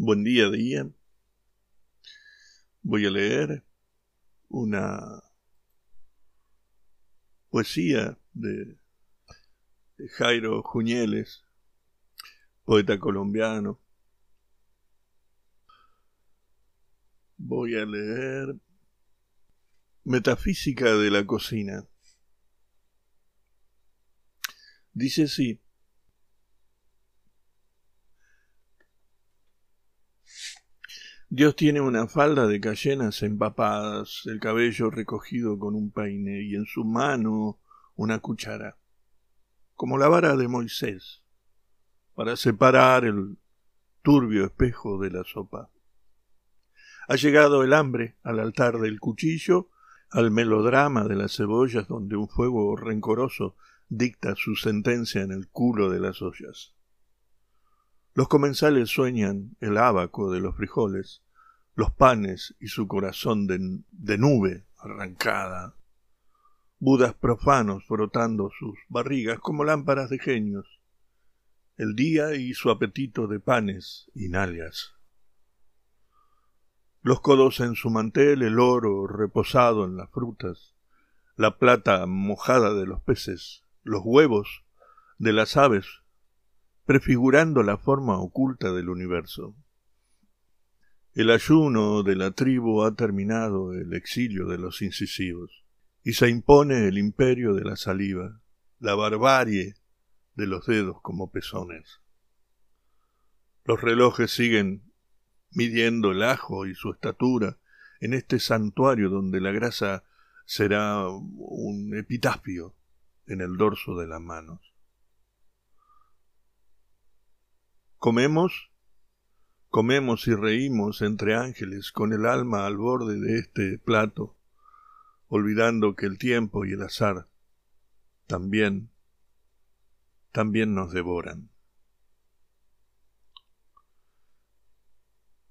Buen día, día. Voy a leer una poesía de, Jairo Juñeles, poeta colombiano. Voy a leer Metafísica de la cocina. Dice así. Dios tiene una falda de cayenas empapadas, el cabello recogido con un peine y en su mano una cuchara, como la vara de Moisés, para separar el turbio espejo de la sopa. Ha llegado el hambre al altar del cuchillo, al melodrama de las cebollas donde un fuego rencoroso dicta su sentencia en el culo de las ollas. Los comensales sueñan el abaco de los frijoles, los panes y su corazón de, de nube arrancada. Budas profanos frotando sus barrigas como lámparas de genios. El día y su apetito de panes y nalgas. Los codos en su mantel, el oro reposado en las frutas, la plata mojada de los peces, los huevos de las aves prefigurando la forma oculta del universo. El ayuno de la tribu ha terminado el exilio de los incisivos, y se impone el imperio de la saliva, la barbarie de los dedos como pezones. Los relojes siguen midiendo el ajo y su estatura en este santuario donde la grasa será un epitafio en el dorso de las manos. Comemos, comemos y reímos entre ángeles con el alma al borde de este plato, olvidando que el tiempo y el azar también, también nos devoran.